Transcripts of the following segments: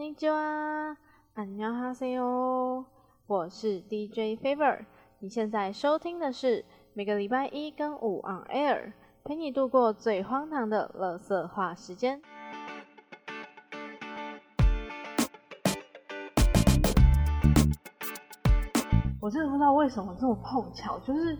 尼基哇，안녕하세 요， 我是 DJ Favor，你现在收听的是每个礼拜一跟五 on air，陪你度过最荒唐的乐色话时间。我真的不知道为什么这么碰巧，就是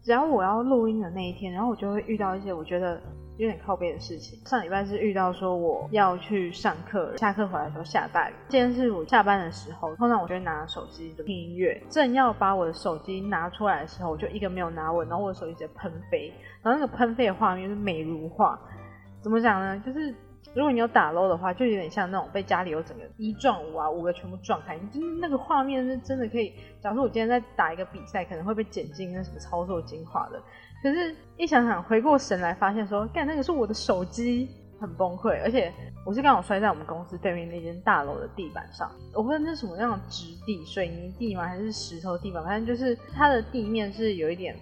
只要我要录音的那一天，然后我就会遇到一些我觉得。 有点靠背的事情。上礼拜是遇到说我要去上课，下课回来的时候下大雨。今天是我下班的时候，通常我就会拿手机听音乐。正要把我的手机拿出来的时候，我就一个没有拿稳，然后我的手机直接喷飞。然后那个喷飞的画面是美如画。怎么讲呢？就是如果你有打漏的话，就有点像那种被家里有整个一撞五啊，五个全部撞开，就是那个画面是真的可以。假如说我今天在打一个比赛，可能会被剪进那什么操作精华的。可是，一想想，回过神来，发现说，干那个是我的手机，很崩溃。而且，我是刚好摔在我们公司对面那间大楼的地板上。我不知道那是什么样的质地，水泥地吗？还是石头地板？反正就是它的地面是有一点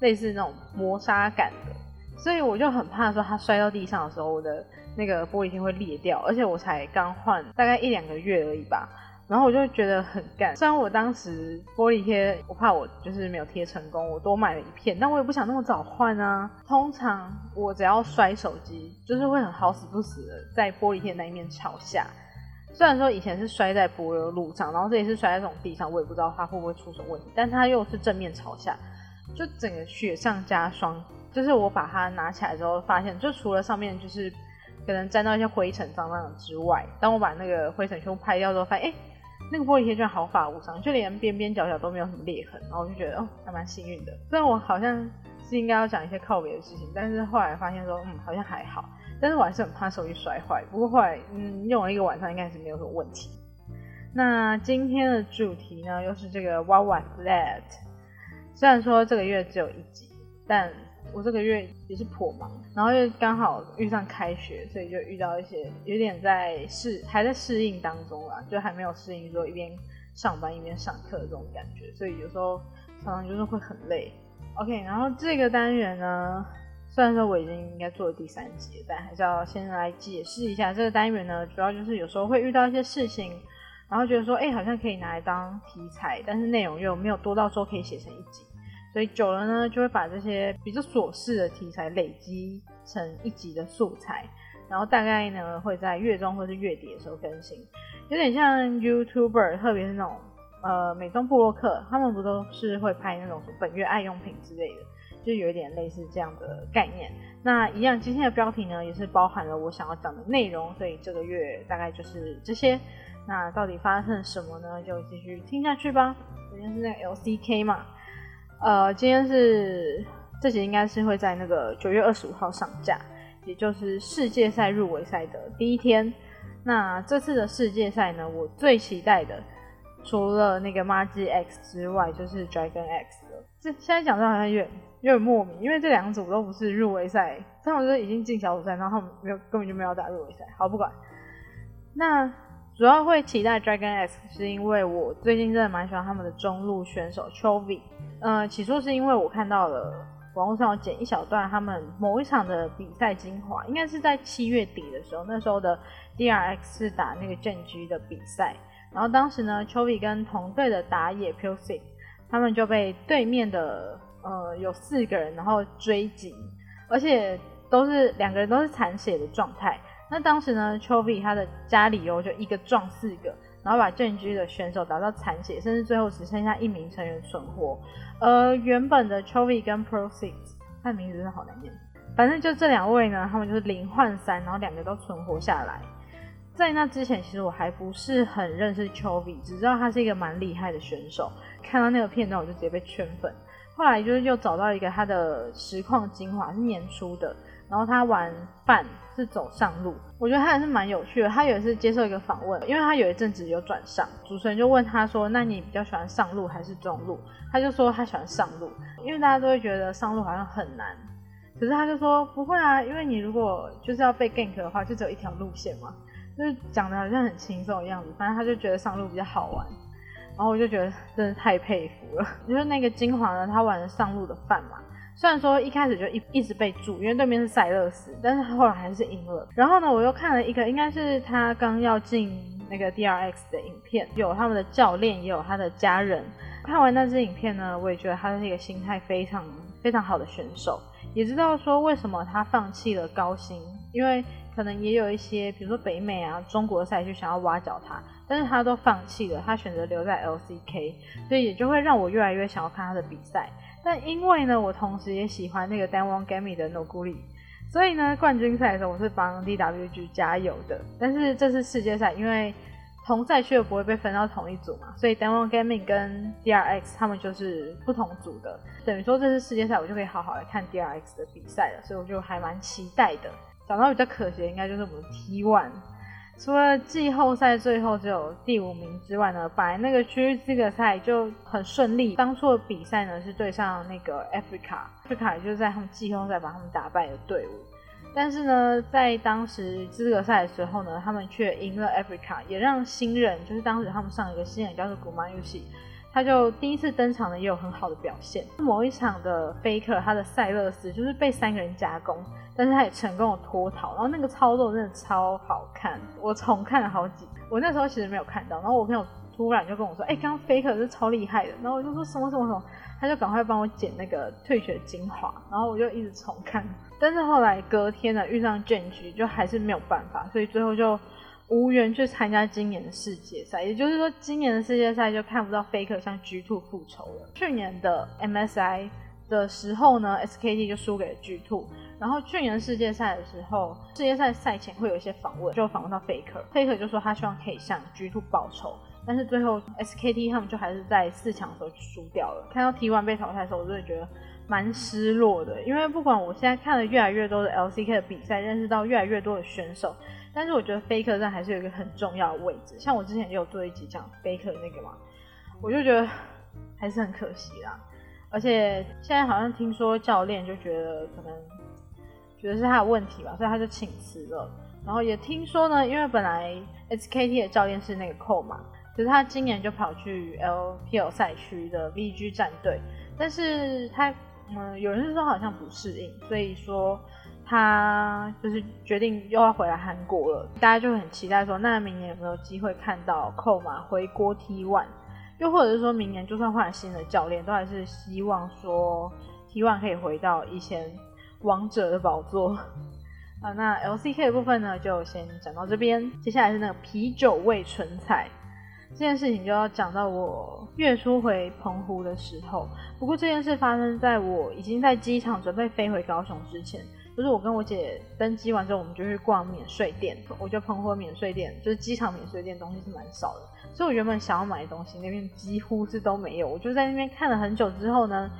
类似那种磨砂感的。所以我就很怕说，它摔到地上的时候，我的那个玻璃片会裂掉。而且我才刚换，大概一两个月而已吧。然后我就觉得很干，虽然我当时玻璃贴，我怕我就是没有贴成功，我多买了一片，但我也不想那么早换啊。通常我只要摔手机，就是会很好死不死的在玻璃贴那一面朝下。虽然说以前是摔在柏油路上，然后这也是摔在这种地上，我也不知道它会不会出什么问题，但它又是正面朝下，就整个雪上加霜。就是我把它拿起来之后，发现就除了上面就是可能沾到一些灰尘脏脏的之外，当我把那个灰尘全部拍掉之后，发现哎。那个玻璃贴居然毫发无伤，就连边边角角都没有什么裂痕，然后我就觉得哦，还蛮幸运的。虽然我好像是应该要讲一些靠别的事情，但是后来发现说，嗯，好像还好。但是我还是很怕手机摔坏。不过后来，嗯，用了一个晚上，应该是没有什么问题。那今天的主题呢，又是这个 What Was That？虽然说这个月只有一集，但我这个月也是颇忙，然后又刚好遇上开学，所以就遇到一些有点在适还在适应当中啦，就还没有适应说一边上班一边上课的这种感觉，所以有时候常常就是会很累。OK，然后这个单元呢，虽然说我已经应该做了第三集，但还是要先来解释一下这个单元呢，主要就是有时候会遇到一些事情，然后觉得说，哎，好像可以拿来当题材，但是内容又没有多到说可以写成一集。所以久了呢，就会把这些比较琐事的题材累积成一集的素材，然后大概呢会在月中或是月底的时候更新，有点像 YouTuber，特别是那种呃美妆部落客，他们不都是会拍那种本月爱用品之类的，就有一点类似这样的概念。那一样，今天的标题呢也是包含了我想要讲的内容，所以这个月大概就是这些。那到底发生什么呢？就继续听下去吧。首先是那个 LCK 嘛。呃，今天是这集应该是会在那个九月二十五号上架，也就是世界赛入围赛的第一天。那这次的世界赛呢，我最期待的除了那个 Magi X 之外，就是 Dragon X 了。这现在讲的好像有点有点莫名，因为这两组都不是入围赛，他们是已经进小组赛，然后他们没有根本就没有打入围赛。好，不管。那主要会期待 Dragon X，是因为我最近真的蛮喜欢他们的中路选手 Chovy。呃，起初是因为我看到了网络上有剪一小段他们某一场的比赛精华，应该是在七月底的时候，那时候的 DRX 是打那个正局的比赛，然后当时呢，Chovy 跟同队的打野 p u s i 他们就被对面的呃有四个人然后追击，而且都是两个人都是残血的状态，那当时呢，Chovy 他的家里哦就一个撞四个。然后把正局的选手打到残血，甚至最后只剩下一名成员存活。而原本的 Chovy 跟 Proceed，他的名字真的好难念。反正就这两位呢，他们就是零换三，然后两个都存活下来。在那之前，其实我还不是很认识 Chovy，只知道他是一个蛮厉害的选手。看到那个片段，我就直接被圈粉。后来就是又找到一个他的实况精华，是年初的。然后他玩饭是走上路，我觉得他还是蛮有趣的。他有一次接受一个访问，因为他有一阵子有转上，主持人就问他说：“那你比较喜欢上路还是中路？”他就说他喜欢上路，因为大家都会觉得上路好像很难。可是他就说不会啊，因为你如果就是要被 gank 的话，就只有一条路线嘛，就是讲的好像很轻松的样子。反正他就觉得上路比较好玩，然后我就觉得真的太佩服了。就是那个精华呢，他玩的上路的饭嘛。虽然说一开始就一一直被助，因为对面是塞勒斯，但是他后来还是赢了。然后呢，我又看了一个，应该是他刚要进那个 DRX 的影片，有他们的教练，也有他的家人。看完那支影片呢，我也觉得他是一个心态非常非常好的选手，也知道说为什么他放弃了高薪，因为可能也有一些，比如说北美啊、中国赛区想要挖角他，但是他都放弃了，他选择留在 LCK，所以也就会让我越来越想要看他的比赛。但因为呢，我同时也喜欢那个 Danwon Gami 的 Noguri，所以呢，冠军赛的时候我是帮 DWG 加油的。但是这次世界赛，因为同赛区又不会被分到同一组嘛，所以 Danwon Gami 跟 DRX 他们就是不同组的。等于说这次世界赛，我就可以好好来看 DRX 的比赛了，所以我就还蛮期待的。讲到比较可惜，应该就是我们 T1。除了季后赛最后只有第五名之外呢，本来那个区域资格赛就很顺利。当初的比赛呢是对上那个 Africa，Africa 也就是在他们季后赛把他们打败的队伍。但是呢，在当时资格赛的时候呢，他们却赢了 Africa，也让新人就是当时他们上一个新人叫做古曼游戏，他就第一次登场呢也有很好的表现。某一场的 Faker 他的塞勒斯就是被三个人夹攻。但是他也成功的脱逃，然后那个操作真的超好看，我重看了好几。我那时候其实没有看到，然后我朋友突然就跟我说：“哎，刚刚 Faker 是超厉害的。”然后我就说什么什么什么，他就赶快帮我剪那个退学精华，然后我就一直重看。但是后来隔天呢遇上卷局，就还是没有办法，所以最后就无缘去参加今年的世界赛。也就是说，今年的世界赛就看不到 Faker 向 G Two 复仇了。去年的 MSI 的时候呢，SKT 就输给了 G Two。然后去年世界赛的时候，世界赛赛前会有一些访问，就访问到 Faker，Faker 就说他希望可以向 G2 报仇，但是最后 SKT 他们就还是在四强的时候输掉了。看到 T1 被淘汰的时候，我真的觉得蛮失落的，因为不管我现在看了越来越多的 LCK 的比赛，认识到越来越多的选手，但是我觉得 Faker 在还是有一个很重要的位置。像我之前也有做一集讲飞客那个嘛，我就觉得还是很可惜啦。而且现在好像听说教练就觉得可能。觉得是他的问题吧，所以他就请辞了。然后也听说呢，因为本来 SKT 的教练是那个寇嘛，可是他今年就跑去 LPL 赛区的 VG 战队，但是他嗯，有人是说好像不适应，所以说他就是决定又要回来韩国了。大家就很期待说，那明年有没有机会看到寇马回国 T1？又或者是说明年就算换了新的教练，都还是希望说 T1 可以回到以前。王者的宝座 啊，那 LCK 的部分呢，就先讲到这边。接下来是那个啤酒味唇彩这件事情，就要讲到我月初回澎湖的时候。不过这件事发生在我已经在机场准备飞回高雄之前，就是我跟我姐登机完之后，我们就去逛免税店。我觉得澎湖免税店就是机场免税店东西是蛮少的，所以我原本想要买的东西那边几乎是都没有。我就在那边看了很久之后呢。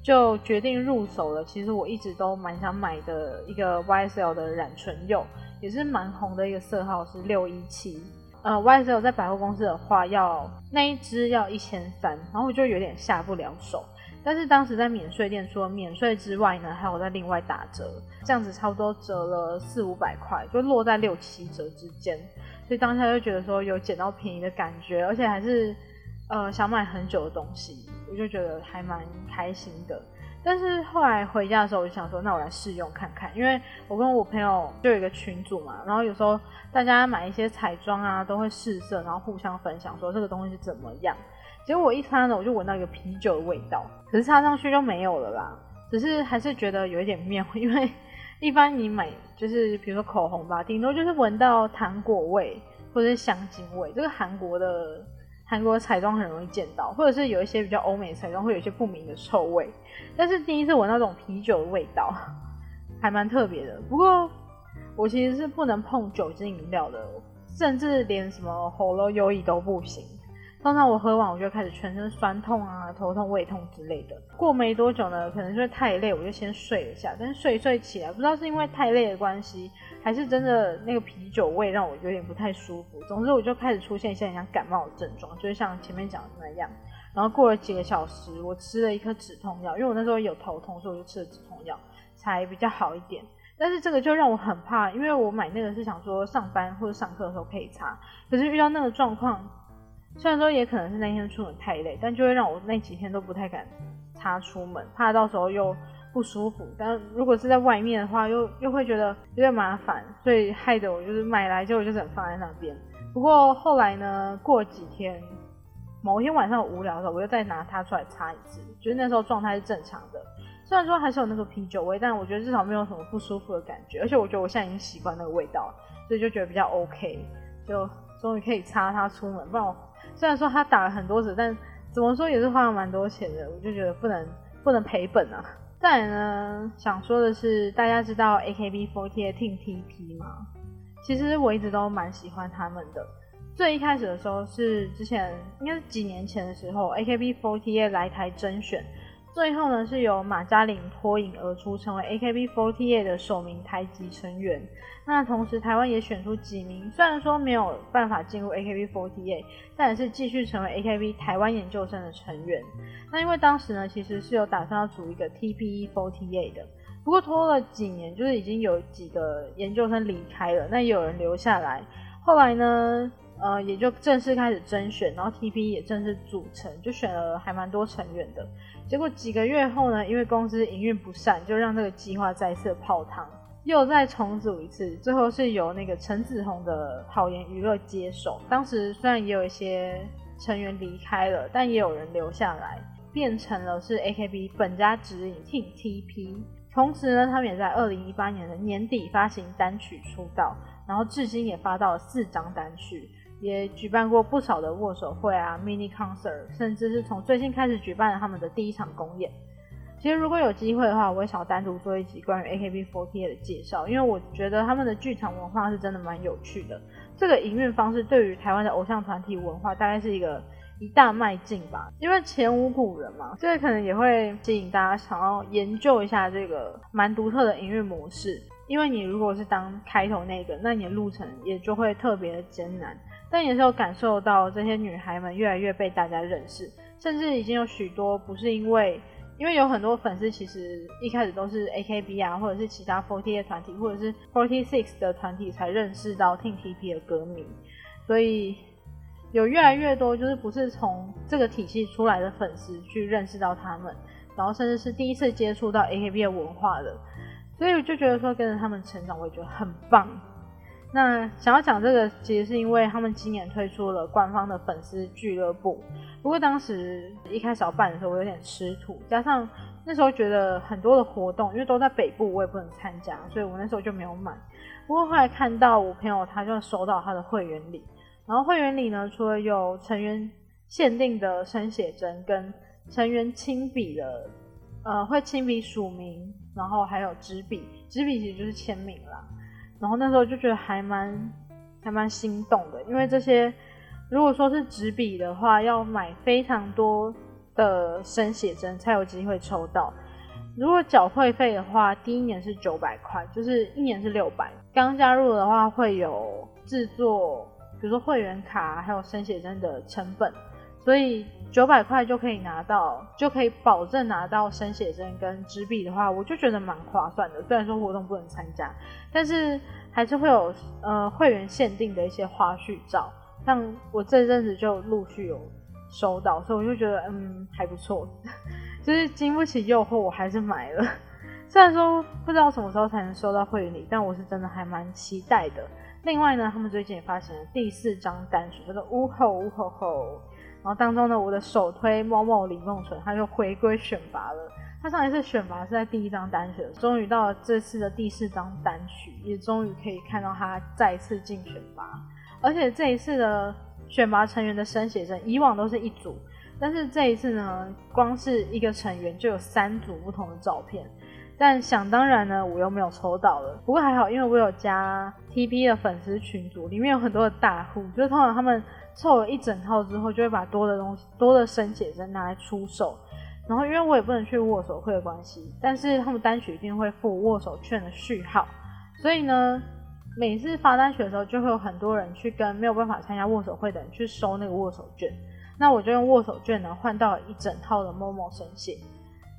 就决定入手了。其实我一直都蛮想买的一个 YSL 的染唇釉，也是蛮红的一个色号是六一七。呃，YSL 在百货公司的话，要那一支要一千三，然后我就有点下不了手。但是当时在免税店，除了免税之外呢，还有在另外打折，这样子差不多折了四五百块，就落在六七折之间。所以当下就觉得说有捡到便宜的感觉，而且还是。呃，想买很久的东西，我就觉得还蛮开心的。但是后来回家的时候，我就想说，那我来试用看看，因为我跟我朋友就有一个群组嘛，然后有时候大家买一些彩妆啊，都会试色，然后互相分享说这个东西是怎么样。结果我一擦呢，我就闻到一个啤酒的味道，可是擦上去就没有了啦。只是还是觉得有一点妙，因为一般你买就是比如说口红吧，顶多就是闻到糖果味或者是香精味，这个韩国的。韩国彩妆很容易见到，或者是有一些比较欧美彩妆会有一些不明的臭味，但是第一次闻那种啤酒的味道，还蛮特别的。不过我其实是不能碰酒精饮料的，甚至连什么喉咙优异都不行。通常我喝完我就开始全身酸痛啊、头痛、胃痛之类的。过没多久呢，可能就是太累，我就先睡了下。但是睡睡起来，不知道是因为太累的关系。还是真的那个啤酒味让我有点不太舒服。总之我就开始出现一些像感冒的症状，就是像前面讲的那样。然后过了几个小时，我吃了一颗止痛药，因为我那时候有头痛，所以我就吃了止痛药，才比较好一点。但是这个就让我很怕，因为我买那个是想说上班或者上课的时候可以擦，可是遇到那个状况，虽然说也可能是那天出门太累，但就会让我那几天都不太敢擦出门，怕到时候又。不舒服，但如果是在外面的话，又又会觉得有点麻烦，所以害得我就是买来就我就只能放在那边。不过后来呢，过几天，某一天晚上无聊的时候，我又再拿它出来擦一次，就是那时候状态是正常的。虽然说还是有那个啤酒味，但我觉得至少没有什么不舒服的感觉，而且我觉得我现在已经习惯那个味道，所以就觉得比较 OK，就终于可以擦它出门。不然我虽然说他打了很多折，但怎么说也是花了蛮多钱的，我就觉得不能不能赔本啊。再来呢，想说的是，大家知道 AKB48 Team TP 吗？其实我一直都蛮喜欢他们的。最一开始的时候是之前应该是几年前的时候，AKB48 来台甄选。最后呢，是由马嘉玲脱颖而出，成为 AKB48 的首名台籍成员。那同时，台湾也选出几名，虽然说没有办法进入 AKB48，但也是继续成为 AKB 台湾研究生的成员。那因为当时呢，其实是有打算要组一个 TPE48 的，不过拖了几年，就是已经有几个研究生离开了，那也有人留下来。后来呢？呃，也就正式开始甄选，然后 TP 也正式组成，就选了还蛮多成员的。结果几个月后呢，因为公司营运不善，就让这个计划再次泡汤，又再重组一次。最后是由那个陈子红的好言娱乐接手。当时虽然也有一些成员离开了，但也有人留下来，变成了是 AKB 本家指引 Team TP。同时呢，他们也在二零一八年的年底发行单曲出道，然后至今也发到了四张单曲。也举办过不少的握手会啊，mini concert，甚至是从最近开始举办了他们的第一场公演。其实如果有机会的话，我也想单独做一集关于 AKB48 的介绍，因为我觉得他们的剧场文化是真的蛮有趣的。这个营运方式对于台湾的偶像团体文化大概是一个一大迈进吧，因为前无古人嘛，这个可能也会吸引大家想要研究一下这个蛮独特的营运模式。因为你如果是当开头那个，那你的路程也就会特别的艰难。但也是有感受到这些女孩们越来越被大家认识，甚至已经有许多不是因为，因为有很多粉丝其实一开始都是 AKB 啊，或者是其他 Forty 团体，或者是 Forty Six 的团体才认识到 Team TP 的歌迷，所以有越来越多就是不是从这个体系出来的粉丝去认识到他们，然后甚至是第一次接触到 AKB 的文化的，所以我就觉得说跟着他们成长，我也觉得很棒。那想要讲这个，其实是因为他们今年推出了官方的粉丝俱乐部。不过当时一开始要办的时候，我有点吃土，加上那时候觉得很多的活动，因为都在北部，我也不能参加，所以我那时候就没有买。不过后来看到我朋友，他就收到他的会员礼，然后会员礼呢，除了有成员限定的生写真跟成员亲笔的，呃，会亲笔署名，然后还有纸笔，纸笔其实就是签名啦。然后那时候就觉得还蛮还蛮心动的，因为这些如果说是纸笔的话，要买非常多的生写真才有机会抽到。如果缴会费的话，第一年是九百块，就是一年是六百。刚加入的话会有制作，比如说会员卡，还有生写真的成本。所以九百块就可以拿到，就可以保证拿到生写真跟纸笔的话，我就觉得蛮划算的。虽然说活动不能参加，但是还是会有呃会员限定的一些花絮照，像我这阵子就陆续有收到，所以我就觉得嗯还不错。就是经不起诱惑，我还是买了。虽然说不知道什么时候才能收到会员礼，但我是真的还蛮期待的。另外呢，他们最近也发行了第四张单曲，叫做《呜吼呜吼吼》。然后当中呢，我的首推某某李梦纯，他就回归选拔了。他上一次选拔是在第一张单曲，终于到了这次的第四张单曲，也终于可以看到他再次进选拔。而且这一次的选拔成员的生写真，以往都是一组，但是这一次呢，光是一个成员就有三组不同的照片。但想当然呢，我又没有抽到了。不过还好，因为我有加 TB 的粉丝群组，里面有很多的大户，就是通常他们。凑了一整套之后，就会把多的东西、多的生写真拿来出售。然后，因为我也不能去握手会的关系，但是他们单曲一定会附握手券的序号，所以呢，每次发单曲的时候，就会有很多人去跟没有办法参加握手会的人去收那个握手券。那我就用握手券呢换到了一整套的某某生写，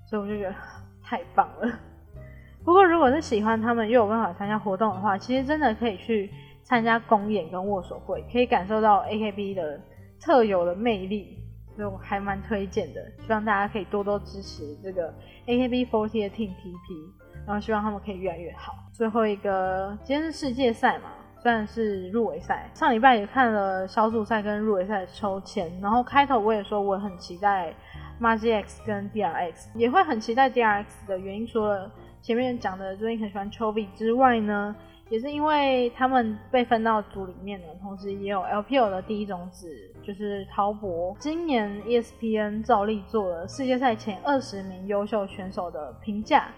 所以我就觉得 太棒了。不过，如果是喜欢他们又有办法参加活动的话，其实真的可以去。参加公演跟握手会，可以感受到 AKB 的特有的魅力，所以我还蛮推荐的。希望大家可以多多支持这个 AKB48 的 Team TP，然后希望他们可以越来越好。最后一个，今天是世界赛嘛，虽然是入围赛，上礼拜也看了小组赛跟入围赛的抽签，然后开头我也说我很期待 m a g X 跟 DRX，也会很期待 DRX 的原因，除了前面讲的最近很喜欢 Chovy 之外呢，也是因为他们被分到组里面呢，同时也有 LPL 的第一种子就是滔博，今年 ESPN 照例做了世界赛前二十名优秀选手的评价，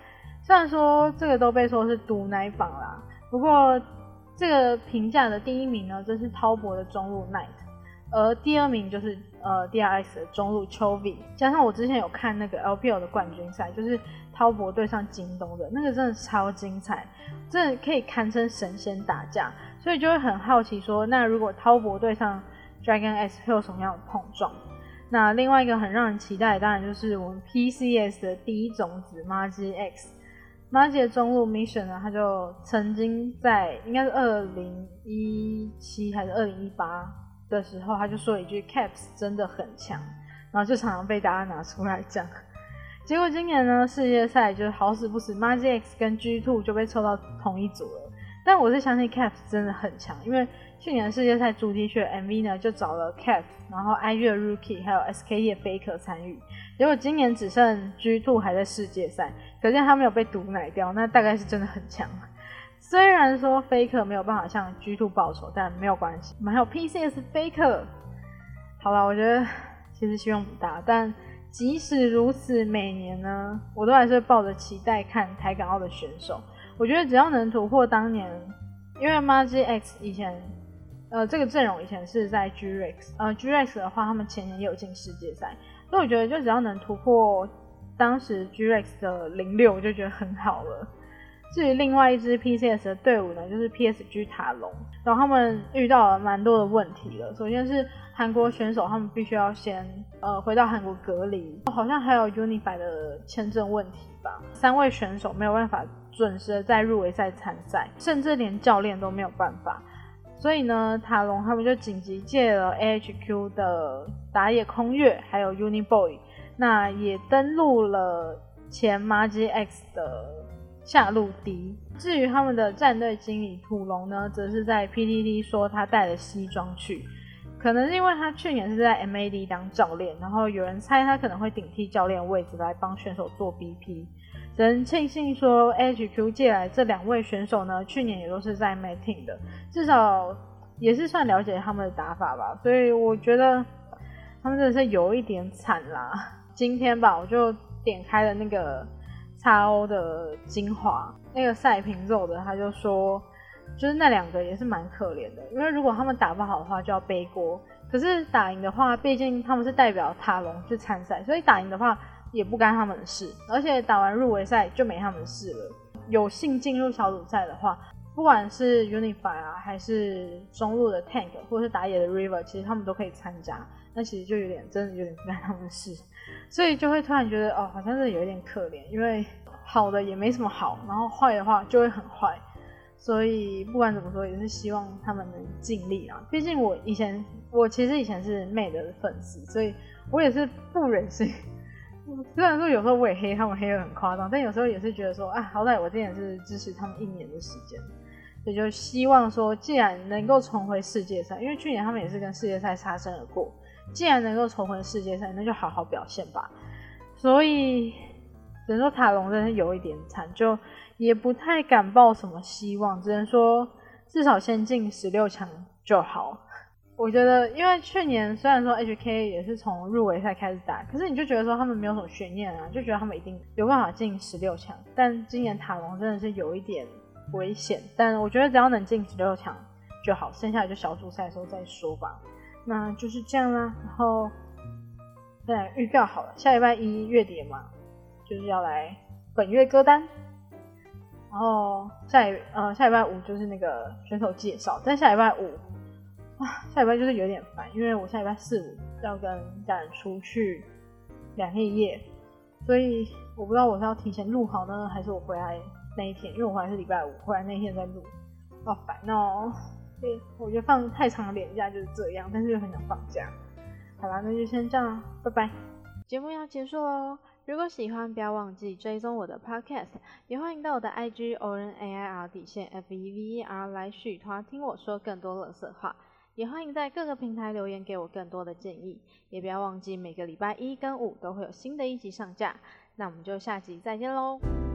虽然说这个都被说是毒奶榜啦，不过。这个评价的第一名呢，这是滔博的中路 Night，而第二名就是呃 DRX 的中路 Chovy，加上我之前有看那个 LPL 的冠军赛，就是滔博对上京东的那个，真的超精彩，真的可以堪称神仙打架，所以就会很好奇说，那如果滔博对上 Dragon X 会有什么样的碰撞？那另外一个很让人期待，当然就是我们 PCS 的第一种子 Magi X。马吉的中路 mission 呢，他就曾经在应该是二零一七还是二零一八的时候，他就说了一句 caps 真的很强，然后就常常被大家拿出来讲。结果今年呢，世界赛就是好死不死，马吉 x 跟 G two 就被抽到同一组了。但我是相信 caps 真的很强，因为去年世界赛主题曲 MV 呢就找了 caps，然后 IG 的 rookie 还有 SKE 的 faker 参与。结果今年只剩 G Two 还在世界赛，可见他没有被毒奶掉，那大概是真的很强。虽然说 Faker 没有办法向 G Two 报仇，但没有关系，我们还有 PCS Faker。好了，我觉得其实希望不大，但即使如此，每年呢，我都还是抱着期待看台港澳的选手。我觉得只要能突破当年，因为 Magi X 以前，呃，这个阵容以前是在 G Rex，呃，G Rex 的话，他们前年也有进世界赛。所以我觉得，就只要能突破当时 Grex 的零六，我就觉得很好了。至于另外一支 PCS 的队伍呢，就是 PSG 塔隆，然后他们遇到了蛮多的问题了。首先是韩国选手，他们必须要先呃回到韩国隔离，好像还有 Unify 的签证问题吧。三位选手没有办法准时的在入围赛参赛，甚至连教练都没有办法。所以呢，塔隆他们就紧急借了 AHQ 的打野空月，还有 Uniboy，那也登录了前 Magi X 的下路迪。至于他们的战队经理土龙呢，则是在 PTT 说他带了西装去，可能是因为他去年是在 MAD 当教练，然后有人猜他可能会顶替教练位置来帮选手做 BP。只能庆幸说，HQ 借来这两位选手呢，去年也都是在 Mating 的，至少也是算了解他们的打法吧。所以我觉得他们真的是有一点惨啦。今天吧，我就点开了那个叉 O 的精华，那个赛平肉的他就说，就是那两个也是蛮可怜的，因为如果他们打不好的话就要背锅，可是打赢的话，毕竟他们是代表塔隆去参赛，所以打赢的话。也不干他们的事，而且打完入围赛就没他们的事了。有幸进入小组赛的话，不管是 Unify 啊，还是中路的 Tank，或者是打野的 River，其实他们都可以参加。那其实就有点真的有点不干他们的事，所以就会突然觉得哦，好像是有一点可怜，因为好的也没什么好，然后坏的话就会很坏。所以不管怎么说，也是希望他们能尽力啊。毕竟我以前我其实以前是妹的粉丝，所以我也是不忍心。虽然说有时候我也黑他们黑的很夸张，但有时候也是觉得说，啊，好歹我之前是支持他们一年的时间，也就希望说，既然能够重回世界赛，因为去年他们也是跟世界赛擦身而过，既然能够重回世界赛，那就好好表现吧。所以只能说塔隆真的有一点惨，就也不太敢抱什么希望，只能说至少先进十六强就好。我觉得，因为去年虽然说 HK 也是从入围赛开始打，可是你就觉得说他们没有什么悬念啊，就觉得他们一定有办法进十六强。但今年塔隆真的是有一点危险，但我觉得只要能进十六强就好，剩下的就小组赛的时候再说吧。那就是这样啦。然后再预告好了，下礼拜一月底嘛，就是要来本月歌单。然后下礼呃下礼拜五就是那个选手介绍，但下礼拜五啊。下礼拜就是有点烦，因为我下礼拜四五要跟家人出去两天一夜，所以我不知道我是要提前录好呢，还是我回来那一天，因为我回来是礼拜五，回来那一天再录，好烦哦。对，我觉得放太长的年假就是这样，但是又很想放假。好啦，那就先这样，拜拜。节目要结束喽。如果喜欢，不要忘记追踪我的 Podcast，也欢迎到我的 IG o r n a i r 底线 F E V E R 来续团听我说更多乐色话。也欢迎在各个平台留言给我更多的建议，也不要忘记每个礼拜一跟五都会有新的一集上架。那我们就下集再见喽。